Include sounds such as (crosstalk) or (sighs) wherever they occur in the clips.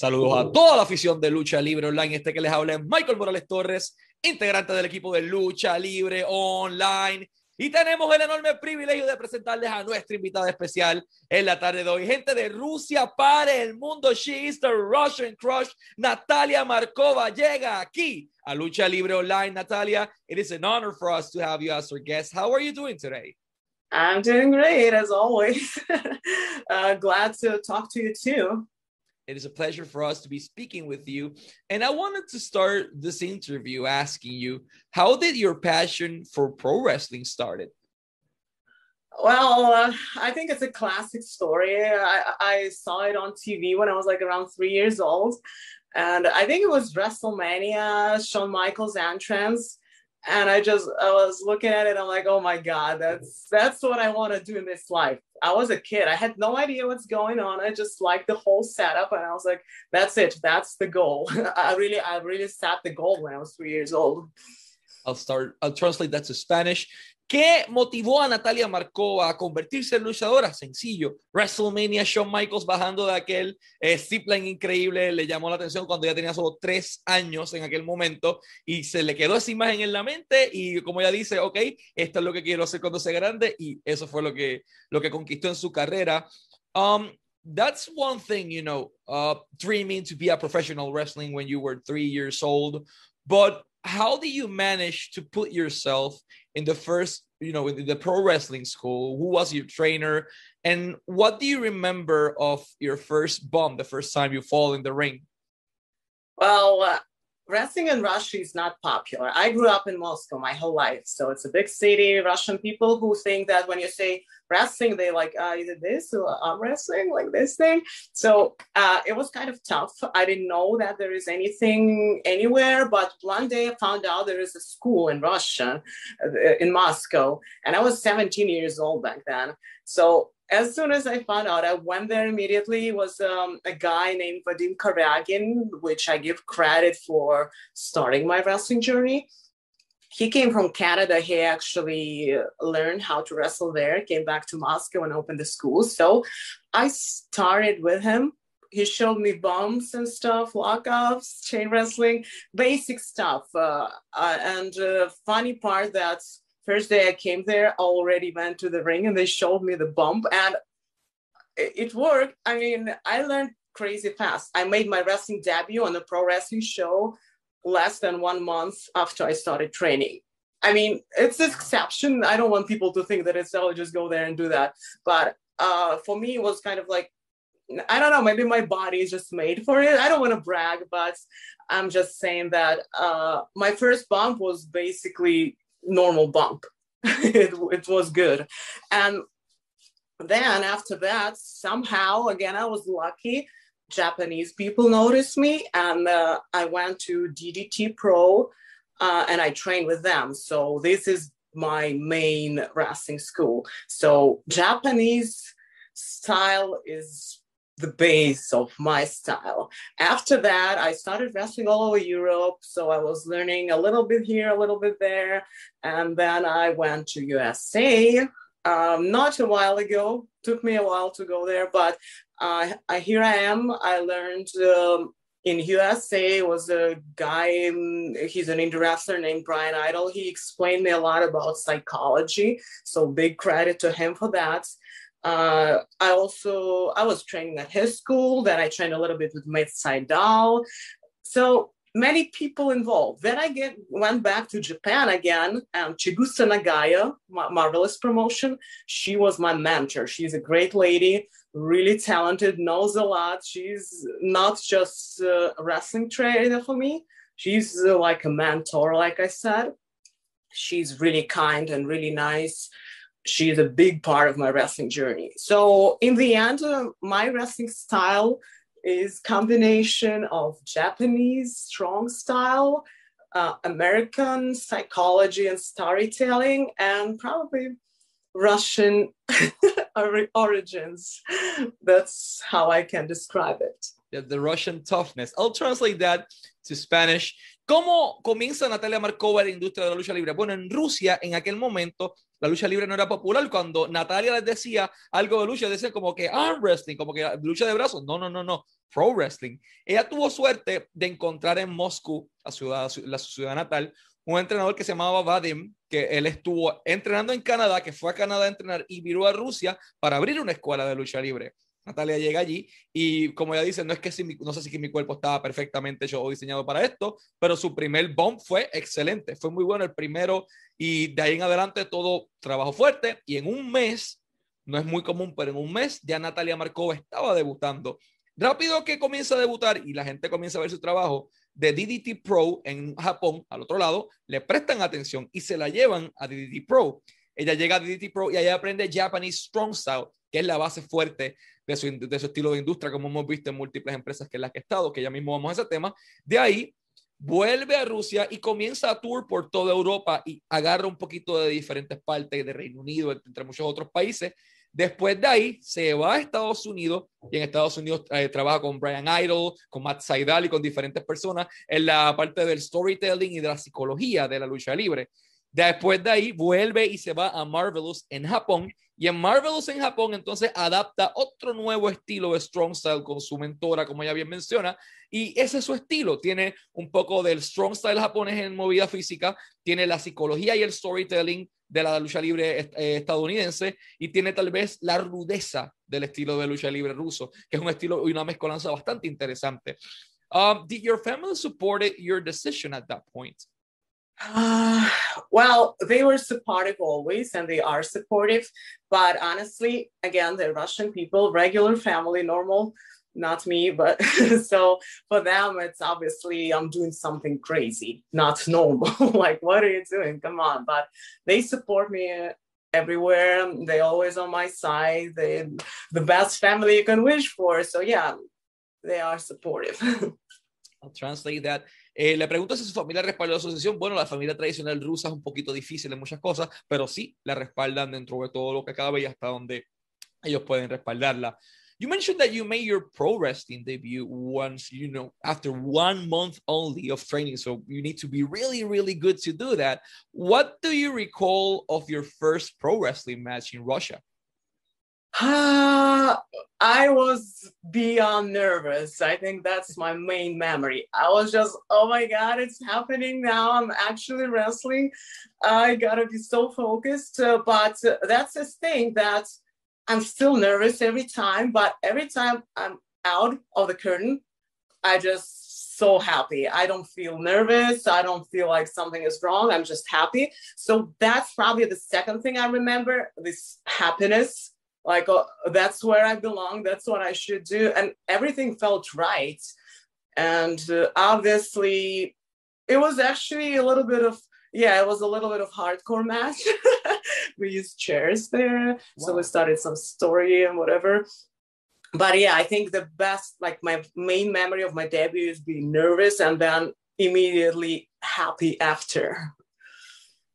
Saludos a toda la afición de Lucha Libre Online. Este que les habla es Michael Morales Torres, integrante del equipo de Lucha Libre Online. Y tenemos el enorme privilegio de presentarles a nuestra invitada especial en la tarde de hoy. Gente de Rusia para el mundo. She is the Russian Crush. Natalia Markova llega aquí a Lucha Libre Online. Natalia, it is an honor for us to have you as our guest. How are you doing today? I'm doing great as always. (laughs) uh, glad to talk to you too. It is a pleasure for us to be speaking with you. And I wanted to start this interview asking you, how did your passion for pro wrestling started? Well, uh, I think it's a classic story. I, I saw it on TV when I was like around three years old. And I think it was WrestleMania, Shawn Michaels entrance and I just I was looking at it. I'm like, oh my god, that's that's what I want to do in this life. I was a kid. I had no idea what's going on. I just liked the whole setup, and I was like, that's it. That's the goal. (laughs) I really I really set the goal when I was three years old. I'll start. I'll translate that to Spanish. ¿Qué motivó a Natalia Markova a convertirse en luchadora? Sencillo. WrestleMania, Shawn Michaels bajando de aquel eh, zipline increíble, le llamó la atención cuando ya tenía solo tres años en aquel momento y se le quedó esa imagen en la mente y como ella dice, ok, esto es lo que quiero hacer cuando sea grande y eso fue lo que, lo que conquistó en su carrera. Um, that's one thing, you know, uh, dreaming to be a professional wrestling when you were three years old, but how do you manage to put yourself in the first you know in the pro wrestling school? Who was your trainer? And what do you remember of your first bump the first time you fall in the ring? Well wrestling in Russia is not popular. I grew up in Moscow my whole life, so it's a big city. Russian people who think that when you say wrestling, they like uh, either this or I'm wrestling, like this thing. So uh, it was kind of tough. I didn't know that there is anything anywhere, but one day I found out there is a school in Russia, uh, in Moscow, and I was 17 years old back then. So as soon as I found out, I went there immediately. It was um, a guy named Vadim Karyagin, which I give credit for starting my wrestling journey. He came from Canada. He actually learned how to wrestle there, came back to Moscow and opened the school. So I started with him. He showed me bumps and stuff, lockups, chain wrestling, basic stuff. Uh, uh, and uh, funny part that's first day I came there, I already went to the ring and they showed me the bump and it worked. I mean, I learned crazy fast. I made my wrestling debut on a pro wrestling show less than one month after I started training. I mean, it's an exception. I don't want people to think that it's oh, just go there and do that. But uh, for me, it was kind of like, I don't know, maybe my body is just made for it. I don't want to brag, but I'm just saying that uh, my first bump was basically normal bump. (laughs) it, it was good. And then after that, somehow, again, I was lucky. Japanese people noticed me, and uh, I went to DDT Pro uh, and I trained with them. So this is my main wrestling school. So Japanese style is the base of my style. After that, I started wrestling all over Europe. So I was learning a little bit here, a little bit there. And then I went to USA um, not a while ago. Took me a while to go there, but uh, I, here I am. I learned um, in USA was a guy, um, he's an indie wrestler named Brian Idol. He explained me a lot about psychology. So big credit to him for that. Uh, I also I was training at his school. Then I trained a little bit with Matt. So many people involved. Then I get went back to Japan again. Um, Chigusa Nagaya, marvelous promotion. She was my mentor. She's a great lady, really talented, knows a lot. She's not just a wrestling trainer for me. She's uh, like a mentor, like I said. She's really kind and really nice she's a big part of my wrestling journey. So in the end, uh, my wrestling style is combination of Japanese strong style, uh, American psychology and storytelling, and probably Russian (laughs) origins. That's how I can describe it. The Russian toughness. I'll translate that to Spanish. ¿Cómo comienza Natalia Markova la industria de la lucha libre? Bueno, en Rusia, en aquel momento, la lucha libre no era popular. Cuando Natalia les decía algo de lucha, decían como que arm wrestling, como que lucha de brazos. No, no, no, no. Pro wrestling. Ella tuvo suerte de encontrar en Moscú, la ciudad, la ciudad natal, un entrenador que se llamaba Vadim, que él estuvo entrenando en Canadá, que fue a Canadá a entrenar y viró a Rusia para abrir una escuela de lucha libre. Natalia llega allí y como ella dice, no es que no sé si mi cuerpo estaba perfectamente hecho diseñado para esto, pero su primer bomb fue excelente, fue muy bueno el primero y de ahí en adelante todo trabajo fuerte y en un mes, no es muy común, pero en un mes ya Natalia Markova estaba debutando. Rápido que comienza a debutar y la gente comienza a ver su trabajo, de DDT Pro en Japón, al otro lado, le prestan atención y se la llevan a DDT Pro. Ella llega a DDT Pro y allá aprende Japanese Strong Style, que es la base fuerte de su, de su estilo de industria, como hemos visto en múltiples empresas que en las que he estado, que ya mismo vamos a ese tema. De ahí vuelve a Rusia y comienza a tour por toda Europa y agarra un poquito de diferentes partes de Reino Unido, entre muchos otros países, Después de ahí se va a Estados Unidos y en Estados Unidos eh, trabaja con Brian Idol, con Matt Seidel y con diferentes personas en la parte del storytelling y de la psicología de la lucha libre. Después de ahí vuelve y se va a Marvelous en Japón. Y en Marvelous en Japón entonces adapta otro nuevo estilo de Strong Style con su mentora, como ya bien menciona. Y ese es su estilo. Tiene un poco del Strong Style japonés en movida física, tiene la psicología y el storytelling de la lucha libre eh, estadounidense y tiene tal vez la rudeza del estilo de lucha libre ruso, que es un estilo y una mezcolanza bastante interesante. Um, did your family support your decision at that point? Uh, (sighs) well, they were supportive always, and they are supportive. But honestly, again, the Russian people, regular family, normal not me, but (laughs) so for them, it's obviously I'm doing something crazy, not normal. (laughs) like, what are you doing? Come on. But they support me everywhere. They always on my side. They the best family you can wish for. So yeah, they are supportive. (laughs) I'll translate that. Eh, le pregunto si su familia respalda la asociación. Bueno, la familia tradicional rusa es un poquito difícil en muchas cosas, pero sí la respaldan dentro de todo lo que cabe y hasta donde ellos pueden respaldarla. You mentioned that you made your pro wrestling debut once, you know, after one month only of training. So you need to be really, really good to do that. What do you recall of your first pro wrestling match in Russia? (sighs) I was beyond nervous. I think that's my main memory. I was just, oh my God, it's happening now. I'm actually wrestling. I gotta be so focused. Uh, but uh, that's the thing that I'm still nervous every time, but every time I'm out of the curtain, I just so happy. I don't feel nervous. I don't feel like something is wrong. I'm just happy. So that's probably the second thing I remember this happiness. Like, uh, that's where I belong. That's what I should do. And everything felt right. And uh, obviously, it was actually a little bit of yeah, it was a little bit of hardcore match. (laughs) we used chairs there, wow. so we started some story and whatever. But yeah, I think the best, like my main memory of my debut is being nervous and then immediately happy after.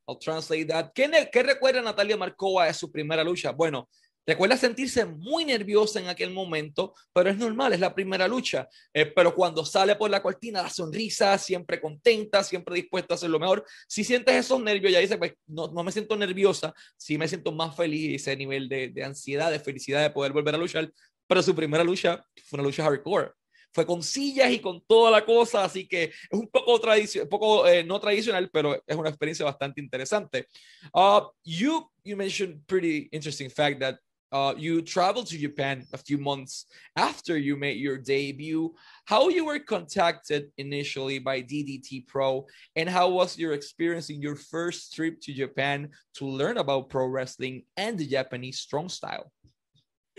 I'll translate that. ¿Qué, ¿Qué recuerda Natalia Markova de su primera lucha? Bueno, Recuerda sentirse muy nerviosa en aquel momento, pero es normal, es la primera lucha. Eh, pero cuando sale por la cortina, la sonrisa, siempre contenta, siempre dispuesta a hacer lo mejor. Si sientes esos nervios, ya dice, pues no, no me siento nerviosa, sí me siento más feliz, ese nivel de, de ansiedad, de felicidad de poder volver a luchar. Pero su primera lucha fue una lucha hardcore fue con sillas y con toda la cosa, así que es un poco, tradicional, poco eh, no tradicional, pero es una experiencia bastante interesante. Uh, you, you mentioned pretty interesting fact that Uh, you traveled to Japan a few months after you made your debut. How you were contacted initially by DDT Pro, and how was your experience in your first trip to Japan to learn about pro wrestling and the Japanese strong style?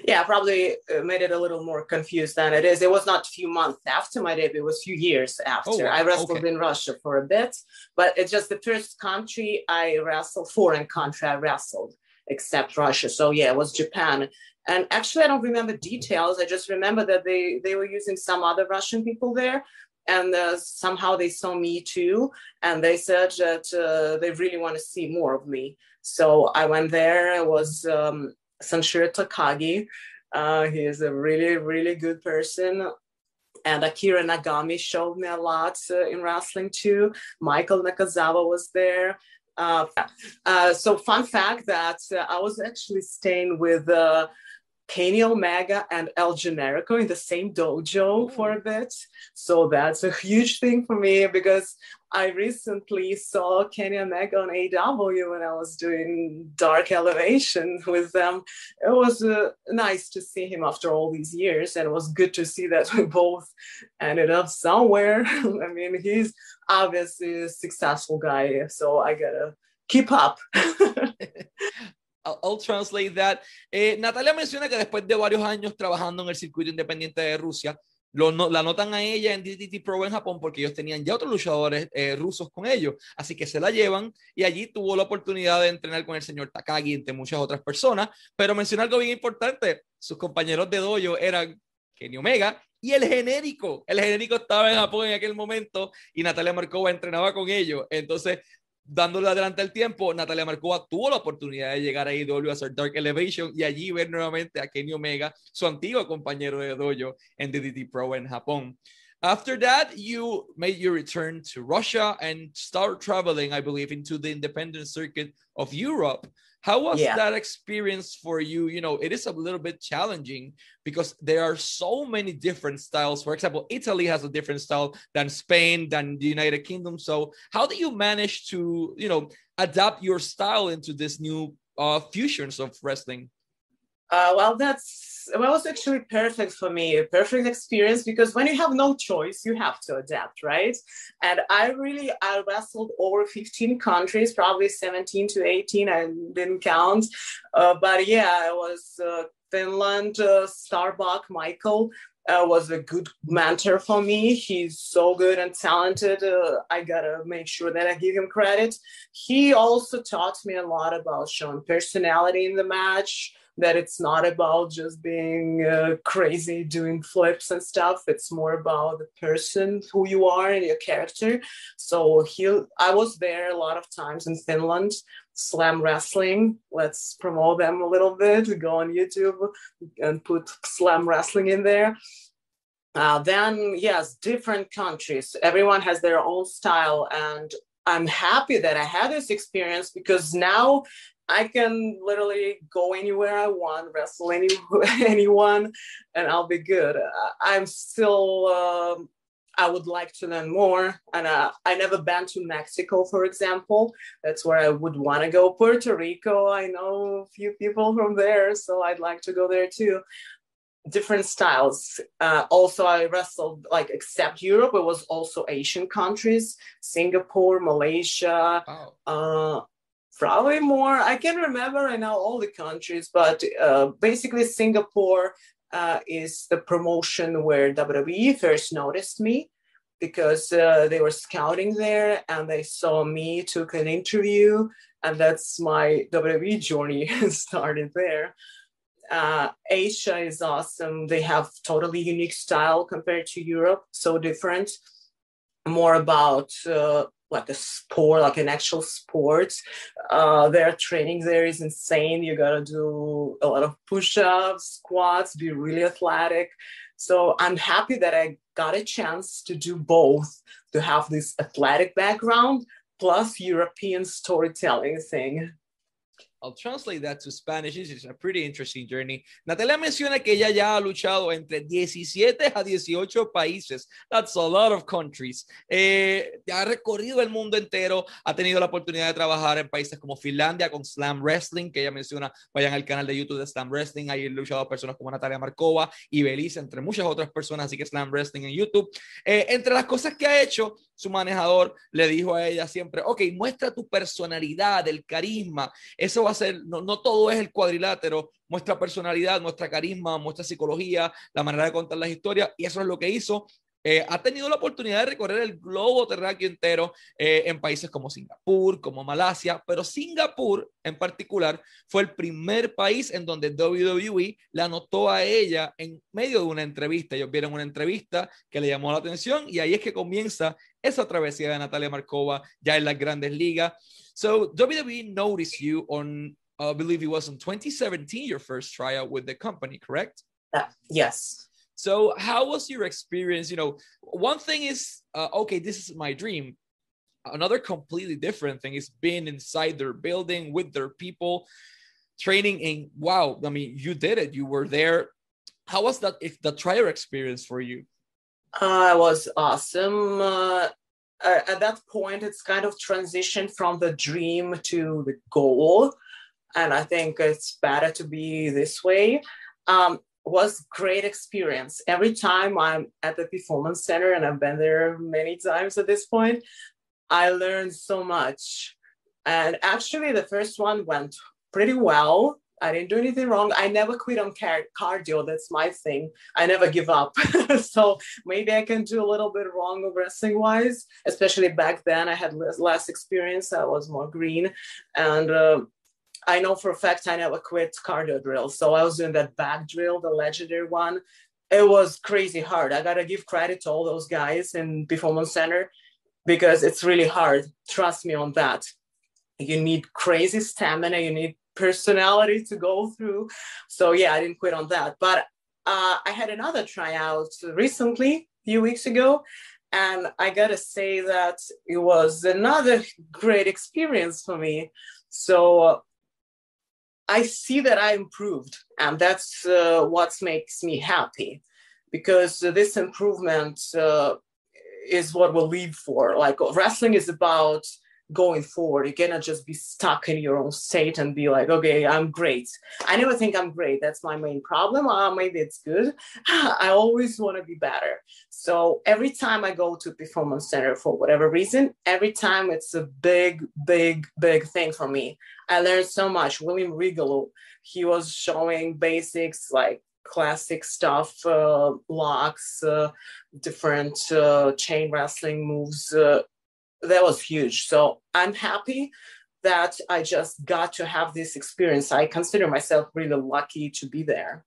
Yeah, probably uh, made it a little more confused than it is. It was not a few months after my debut; it was a few years after. Oh, I wrestled okay. in Russia for a bit, but it's just the first country I wrestled, foreign country I wrestled except Russia. So yeah, it was Japan. And actually, I don't remember details. I just remember that they they were using some other Russian people there, and uh, somehow they saw me too, and they said that uh, they really want to see more of me. So I went there. It was um, Sanshiro Takagi. Uh, he is a really, really good person. And Akira Nagami showed me a lot uh, in wrestling too. Michael Nakazawa was there. Uh, uh, so fun fact that uh, I was actually staying with uh, Kenny Omega and El Generico in the same dojo for a bit. So that's a huge thing for me because I recently saw Kenny Omega on AEW when I was doing Dark Elevation with them. It was uh, nice to see him after all these years, and it was good to see that we both ended up somewhere. (laughs) I mean, he's obviously a successful guy, so I gotta keep up. (laughs) I'll, translate that. Eh, Natalia menciona que después de varios años trabajando en el circuito independiente de Rusia, lo, la notan a ella en DDT Pro en Japón porque ellos tenían ya otros luchadores eh, rusos con ellos, así que se la llevan y allí tuvo la oportunidad de entrenar con el señor Takagi entre muchas otras personas, pero menciona algo bien importante, sus compañeros de dojo eran Kenny Omega y el genérico, el genérico estaba en Japón en aquel momento y Natalia Markova entrenaba con ellos, entonces dándole adelante el tiempo, Natalia Markova tuvo la oportunidad de llegar a IW a hacer Dark Elevation y allí ver nuevamente a Kenny Omega, su antiguo compañero de dojo en DDT Pro en Japón. After that, you made your return to Russia and start traveling, I believe, into the independent circuit of Europe. How was yeah. that experience for you? You know, it is a little bit challenging because there are so many different styles. For example, Italy has a different style than Spain, than the United Kingdom. So, how do you manage to, you know, adapt your style into this new uh, fusions of wrestling? Uh, well, that's well, was actually perfect for me, a perfect experience because when you have no choice, you have to adapt, right? And I really I wrestled over 15 countries, probably 17 to 18. I didn't count, uh, but yeah, it was uh, Finland, uh, Starbuck, Michael. Uh, was a good mentor for me. He's so good and talented. Uh, I gotta make sure that I give him credit. He also taught me a lot about showing personality in the match, that it's not about just being uh, crazy doing flips and stuff. It's more about the person who you are and your character. So he i was there a lot of times in finland slam wrestling. Let's promote them a little bit. Go on youtube and put slam wrestling in there. Uh, then yes different countries. Everyone has their own style and I'm happy that I had this experience because now I can literally go anywhere I want, wrestle any (laughs) anyone, and I'll be good. I'm still. Um, I would like to learn more, and uh, I never been to Mexico, for example. That's where I would want to go. Puerto Rico, I know a few people from there, so I'd like to go there too. Different styles. Uh, also, I wrestled like except Europe, it was also Asian countries, Singapore, Malaysia. Wow. Uh, probably more. I can't remember right now all the countries, but uh, basically Singapore uh, is the promotion where WWE first noticed me because uh, they were scouting there and they saw me, took an interview, and that's my WWE journey (laughs) started there. Uh, Asia is awesome. They have totally unique style compared to Europe, so different. More about uh, like a sport, like an actual sport. Uh, their training there is insane. You gotta do a lot of push-ups, squats, be really athletic. So I'm happy that I got a chance to do both, to have this athletic background plus European storytelling thing. I'll translate that to Spanish. Is a pretty interesting journey. Natalia menciona que ella ya ha luchado entre 17 a 18 países. That's a lot of countries. Eh, ha recorrido el mundo entero. Ha tenido la oportunidad de trabajar en países como Finlandia con Slam Wrestling, que ella menciona. Vayan al canal de YouTube de Slam Wrestling. Ahí han luchado personas como Natalia Markova y Belice, entre muchas otras personas. Así que Slam Wrestling en YouTube. Eh, entre las cosas que ha hecho, su manejador le dijo a ella siempre, ok, muestra tu personalidad, el carisma, eso va a ser, no, no todo es el cuadrilátero, muestra personalidad, muestra carisma, muestra psicología, la manera de contar las historias, y eso es lo que hizo eh, ha tenido la oportunidad de recorrer el globo terráqueo entero eh, en países como Singapur, como Malasia, pero Singapur en particular fue el primer país en donde WWE la anotó a ella en medio de una entrevista. Ellos vieron una entrevista que le llamó la atención y ahí es que comienza esa travesía de Natalia Markova ya en las grandes ligas. So WWE noticed you on I believe it was in 2017 your first tryout with the company, correct? Uh, yes. So how was your experience? You know, one thing is uh, okay, this is my dream. Another completely different thing is being inside their building with their people, training. And wow, I mean, you did it. You were there. How was that? If the trial experience for you? Uh, it was awesome. Uh, at that point, it's kind of transitioned from the dream to the goal and I think it's better to be this way. Um, was great experience. Every time I'm at the performance center, and I've been there many times at this point, I learned so much. And actually, the first one went pretty well. I didn't do anything wrong. I never quit on car- cardio. That's my thing. I never give up. (laughs) so maybe I can do a little bit wrong wrestling wise, especially back then. I had less, less experience. I was more green. And uh, I know for a fact I never quit cardio drill. So I was doing that back drill, the legendary one. It was crazy hard. I gotta give credit to all those guys in Performance Center because it's really hard. Trust me on that. You need crazy stamina, you need personality to go through. So yeah, I didn't quit on that. But uh, I had another tryout recently, a few weeks ago, and I gotta say that it was another great experience for me. So I see that I improved, and that's uh, what makes me happy because this improvement uh, is what we'll live for. Like wrestling is about going forward. You cannot just be stuck in your own state and be like, okay, I'm great. I never think I'm great. That's my main problem. Uh, maybe it's good. (sighs) I always want to be better. So every time I go to performance center for whatever reason, every time it's a big, big, big thing for me. I learned so much. William Regal, he was showing basics like classic stuff, uh, locks, uh, different uh, chain wrestling moves. That was huge. So I'm happy that I just got to have this experience. I consider myself really lucky to be there.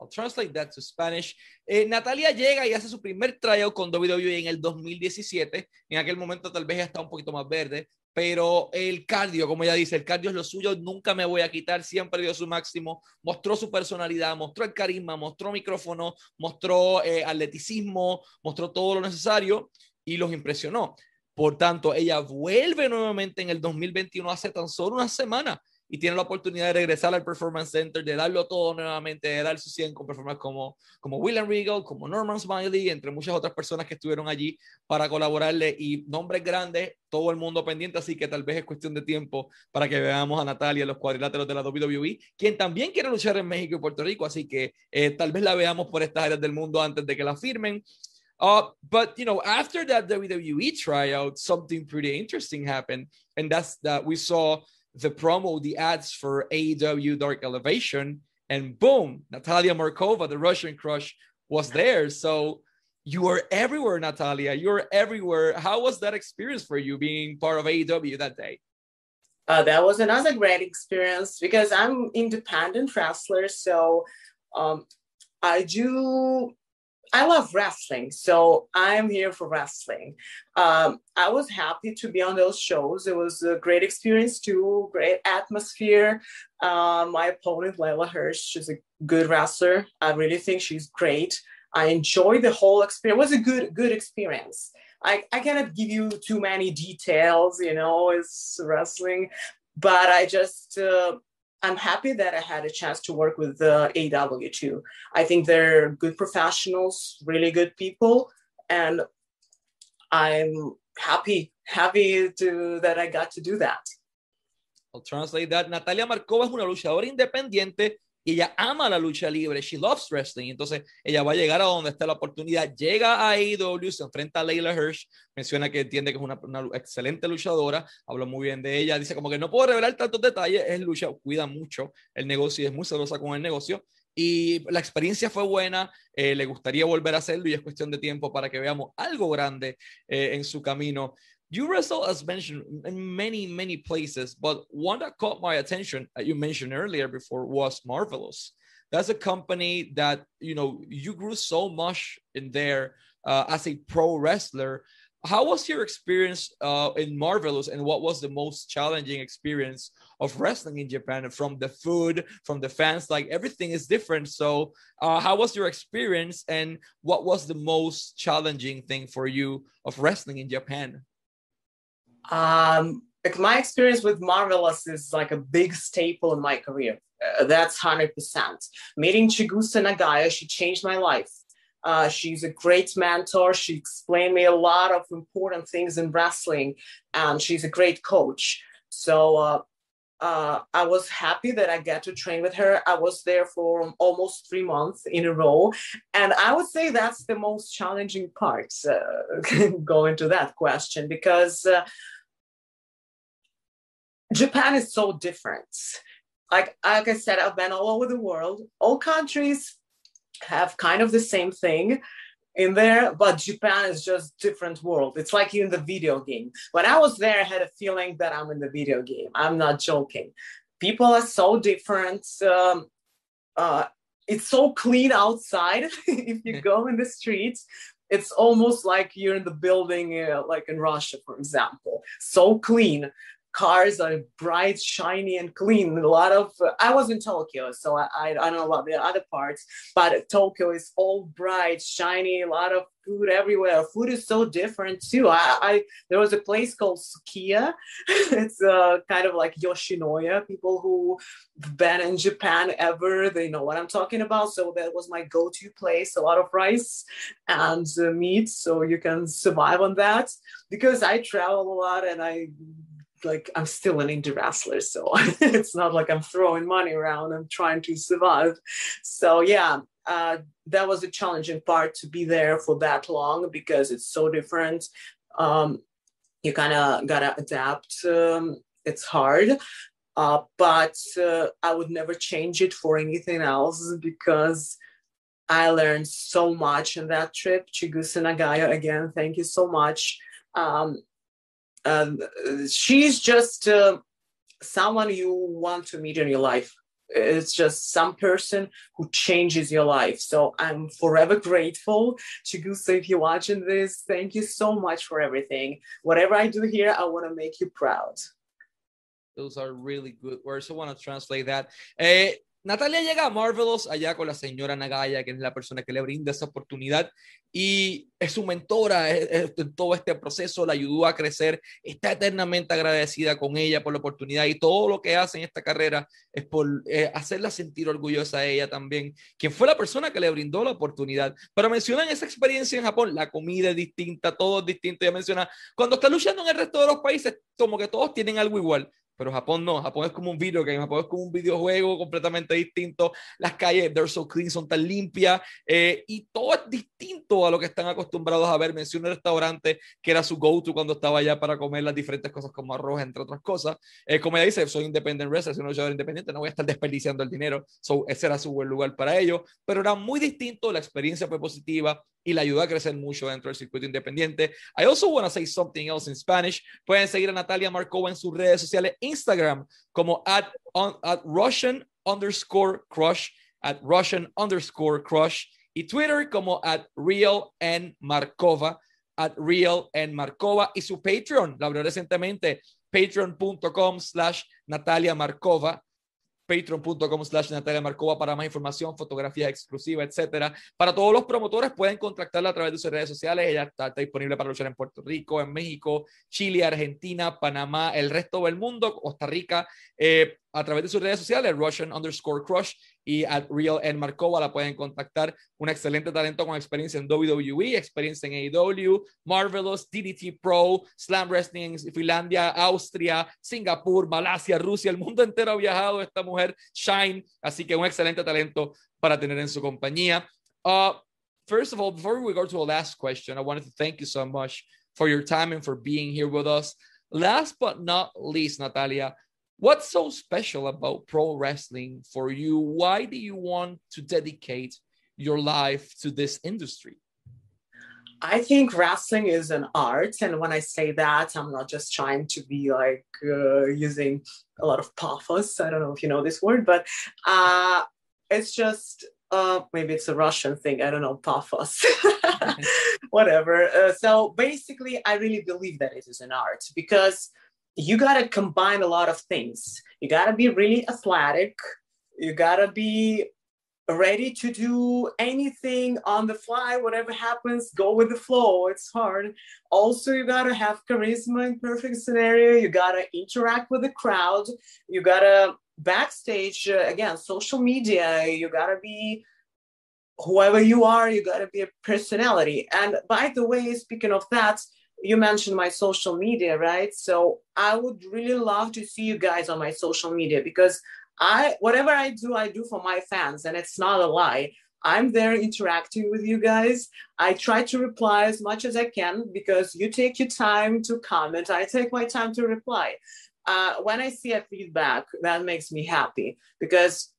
I'll translate that to Spanish. Eh, Natalia llega y hace su primer tryout con WWE en el 2017. En aquel momento tal vez ya está un poquito más verde, pero el cardio, como ella dice, el cardio es lo suyo, nunca me voy a quitar, siempre dio su máximo, mostró su personalidad, mostró el carisma, mostró micrófono, mostró eh, atleticismo, mostró todo lo necesario y los impresionó. Por tanto, ella vuelve nuevamente en el 2021 hace tan solo una semana y tiene la oportunidad de regresar al Performance Center, de darlo todo nuevamente, de dar su 100 con performance como, como William Regal, como Norman Smiley, entre muchas otras personas que estuvieron allí para colaborarle y nombres grandes, todo el mundo pendiente, así que tal vez es cuestión de tiempo para que veamos a Natalia en los cuadriláteros de la WWE, quien también quiere luchar en México y Puerto Rico, así que eh, tal vez la veamos por estas áreas del mundo antes de que la firmen. Uh, but you know, after that WWE tryout, something pretty interesting happened, and that's that we saw the promo, the ads for AEW Dark Elevation, and boom, Natalia Markova, the Russian Crush, was there. So you were everywhere, Natalia. You were everywhere. How was that experience for you being part of AEW that day? Uh, that was another great experience because I'm independent wrestler, so um, I do I love wrestling, so I'm here for wrestling. Um, I was happy to be on those shows. It was a great experience too, great atmosphere. Uh, my opponent, Leyla Hirsch, she's a good wrestler. I really think she's great. I enjoyed the whole experience. It was a good, good experience. I, I cannot give you too many details, you know, it's wrestling, but I just uh, I'm happy that I had a chance to work with the AEW too. I think they're good professionals, really good people, and I'm happy, happy to that I got to do that. I'll translate that. Natalia Markova es una luchadora independiente y ella ama la lucha libre, she loves wrestling, entonces ella va a llegar a donde está la oportunidad, llega a AEW, se enfrenta a Leila Hirsch, menciona que entiende que es una, una, excelente luchadora, habla muy bien de ella, dice como que no puedo revelar tantos detalles, es lucha, cuida mucho el negocio y es muy celosa con el negocio, y la experiencia fue buena, eh, le gustaría volver a hacerlo y es cuestión de tiempo para que veamos algo grande eh, en su camino. You wrestle, as mentioned, in many, many places, but one that caught my attention, that you mentioned earlier before, was Marvelous. That's a company that, you know, you grew so much in there uh, as a pro wrestler. how was your experience uh, in Marvelous, and what was the most challenging experience of wrestling in Japan? From the food, from the fans, like everything is different. So, uh, how was your experience, and what was the most challenging thing for you of wrestling in Japan? Um, like my experience with Marvelous is like a big staple in my career. Uh, that's 100%. Meeting Chigusa Nagaya, she changed my life. Uh, she's a great mentor. She explained me a lot of important things in wrestling, and she's a great coach. So uh, uh, I was happy that I get to train with her. I was there for almost three months in a row, and I would say that's the most challenging part. Uh, (laughs) going to that question because uh, Japan is so different. Like like I said, I've been all over the world. All countries have kind of the same thing in there, but Japan is just different world. It's like you in the video game. When I was there, I had a feeling that I'm in the video game. I'm not joking. People are so different. Um, uh, it's so clean outside. (laughs) if you go in the streets, it's almost like you're in the building, uh, like in Russia, for example. So clean cars are bright, shiny, and clean. A lot of uh, I was in Tokyo, so I, I, don't know about the other parts, but Tokyo is all bright, shiny. A lot of food everywhere. Food is so different too. I, I there was a place called Sukiya. (laughs) it's uh, kind of like Yoshinoya. People who been in Japan ever, they know what I'm talking about. So that was my go-to place. A lot of rice and uh, meat, so you can survive on that. Because I travel a lot and I like I'm still an indie wrestler, so (laughs) it's not like I'm throwing money around. I'm trying to survive. So yeah, uh, that was a challenging part to be there for that long because it's so different. Um, you kind of gotta adapt. Um, it's hard, uh, but uh, I would never change it for anything else because I learned so much in that trip. Chigusa Nagaya, again, thank you so much. Um, um, she's just uh, someone you want to meet in your life. It's just some person who changes your life. So i'm forever grateful chigusa if you're watching this. Thank you so much for everything. Whatever i do here i want to make you proud. Those are really good words. I want to translate that. Eh, Natalia llega a Marvelous allá con la señora Nagaya, que es la persona que le brinda esa oportunidad y es su mentora en todo este proceso, la ayudó a crecer, está eternamente agradecida con ella por la oportunidad y todo lo que hace en esta carrera es por eh, hacerla sentir orgullosa a ella también, quien fue la persona que le brindó la oportunidad. Pero mencionan esa experiencia en Japón, la comida es distinta, todo es distinto, ya menciona, cuando está luchando en el resto de los países, como que todos tienen algo igual, pero Japón no, Japón es como un video game, Japón es como un videojuego completamente distinto, las calles, they're so clean, son tan limpias, eh, y todo es distinto a lo que están acostumbrados a ver. Mencioné un restaurante que era su go-to cuando estaba allá para comer las diferentes cosas como arroz, entre otras cosas. Eh, como ella dice, soy independent wrestler, soy un luchador independiente, no voy a estar desperdiciando el dinero, so ese era su buen lugar para ello, pero era muy distinto, la experiencia fue positiva, y la ayudó a crecer mucho dentro del circuito independiente. I also want to say something else in Spanish. Pueden seguir a Natalia Markova en sus redes sociales, Instagram como at, at Russian underscore crush, at Russian underscore crush, y Twitter como at Real and Markova, at Real and Markova, y su Patreon, la abrió recientemente, patreon.com slash Natalia Markova patreon.com slash Natalia Marcova para más información, fotografías exclusivas, etcétera. Para todos los promotores pueden contactarla a través de sus redes sociales. Ella está, disponible para luchar en Puerto Rico, en México, Chile, Argentina, Panamá, el resto del mundo, Costa Rica. Eh, a través de sus redes sociales, Russian underscore crush y at Real en Markova la pueden contactar. Un excelente talento con experiencia en WWE, experiencia en AEW, Marvelous, DDT Pro, Slam Wrestling Finlandia, Austria, Singapur, Malasia, Rusia, el mundo entero ha viajado esta mujer, Shine, así que un excelente talento para tener en su compañía. Uh, first of all, before we go to our last question, I wanted to thank you so much for your time and for being here with us. Last but not least, Natalia, What's so special about pro wrestling for you? Why do you want to dedicate your life to this industry? I think wrestling is an art. And when I say that, I'm not just trying to be like uh, using a lot of pathos. I don't know if you know this word, but uh, it's just uh, maybe it's a Russian thing. I don't know, pathos. (laughs) (laughs) whatever. Uh, so basically, I really believe that it is an art because you got to combine a lot of things. You got to be really athletic. You got to be ready to do anything on the fly, whatever happens, go with the flow. It's hard. Also, you gotta have charisma in perfect scenario. You gotta interact with the crowd. You gotta backstage uh, again, social media. You gotta be whoever you are. You gotta be a personality. And by the way, speaking of that, you mentioned my social media, right? So I would really love to see you guys on my social media because I whatever I do, I do for my fans, and it's not a lie. I'm there interacting with you guys. I try to reply as much as I can because you take your time to comment. I take my time to reply. Uh, when I see a feedback, that makes me happy because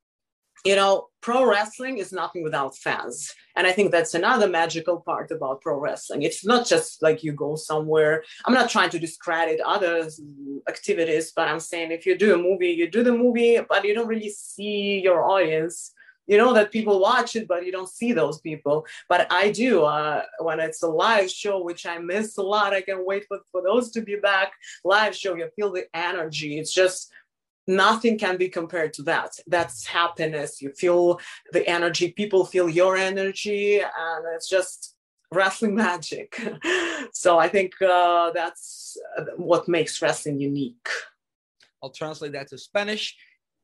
you know, pro wrestling is nothing without fans. And I think that's another magical part about pro wrestling. It's not just like you go somewhere. I'm not trying to discredit other activities, but I'm saying if you do a movie, you do the movie, but you don't really see your audience. You know that people watch it, but you don't see those people. But I do. Uh, when it's a live show, which I miss a lot, I can't wait for, for those to be back. Live show, you feel the energy. It's just nothing can be compared to that. That's happiness. You feel the energy. People feel your energy and it's just wrestling (laughs) magic. So i think uh, that's what makes wrestling unique. I'll translate that to spanish.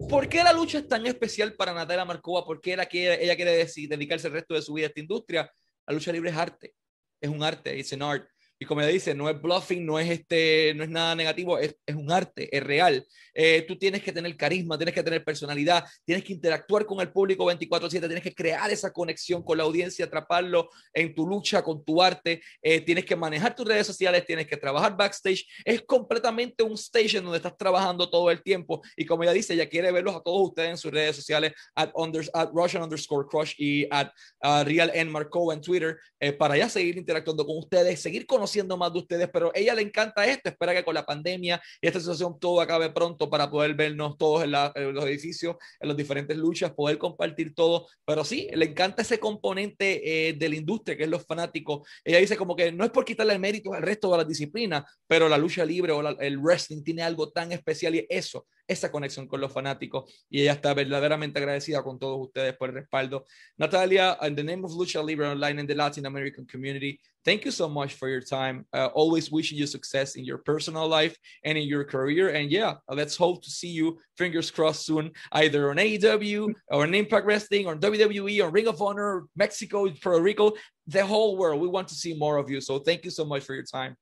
¿Por qué la lucha es tan especial para Natalia Markova? ¿Por qué ella quiere, ella quiere dedicarse el resto de su vida a esta industria? La lucha libre es arte, es un arte, es un art. Y como ella dice, no es bluffing, no es, este, no es nada negativo, es, es un arte, es real. Eh, tú tienes que tener carisma, tienes que tener personalidad, tienes que interactuar con el público 24/7, tienes que crear esa conexión con la audiencia, atraparlo en tu lucha con tu arte, eh, tienes que manejar tus redes sociales, tienes que trabajar backstage. Es completamente un station donde estás trabajando todo el tiempo. Y como ella dice, ella quiere verlos a todos ustedes en sus redes sociales, at, under, at Russian underscore crush y at uh, Real N Marco en Twitter, eh, para ya seguir interactuando con ustedes, seguir conociendo más de ustedes. Pero ella le encanta esto, espera que con la pandemia y esta situación todo acabe pronto para poder vernos todos en, los edificios, en las diferentes luchas, poder compartir todo. Pero sí, le encanta ese componente eh, de la industria, que es los fanáticos. Ella dice como que no es por quitarle el mérito al resto de las disciplinas, pero la lucha libre o el wrestling tiene algo tan especial y eso, esa conexión con los fanáticos. Y ella está verdaderamente agradecida con todos ustedes por el respaldo. Natalia, in the name of Lucha Libre Online and the Latin American community, thank you so much for your time. Uh, always wishing you success in your personal life and in your career. And yeah, let's hope to see you, fingers crossed, soon, either on AEW or on Impact Wrestling or WWE or Ring of Honor, Mexico, Puerto Rico, the whole world. We want to see more of you. So thank you so much for your time.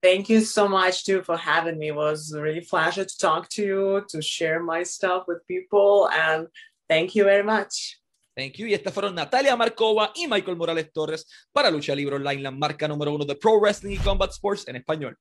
Thank you so much too for having me. It was really pleasure to talk to you, to share my stuff with people, and thank you very much. Thank you. Y estas fueron Natalia Markova y Michael Morales Torres para Lucha Libre Online, la marca número uno de Pro Wrestling y Combat Sports en español.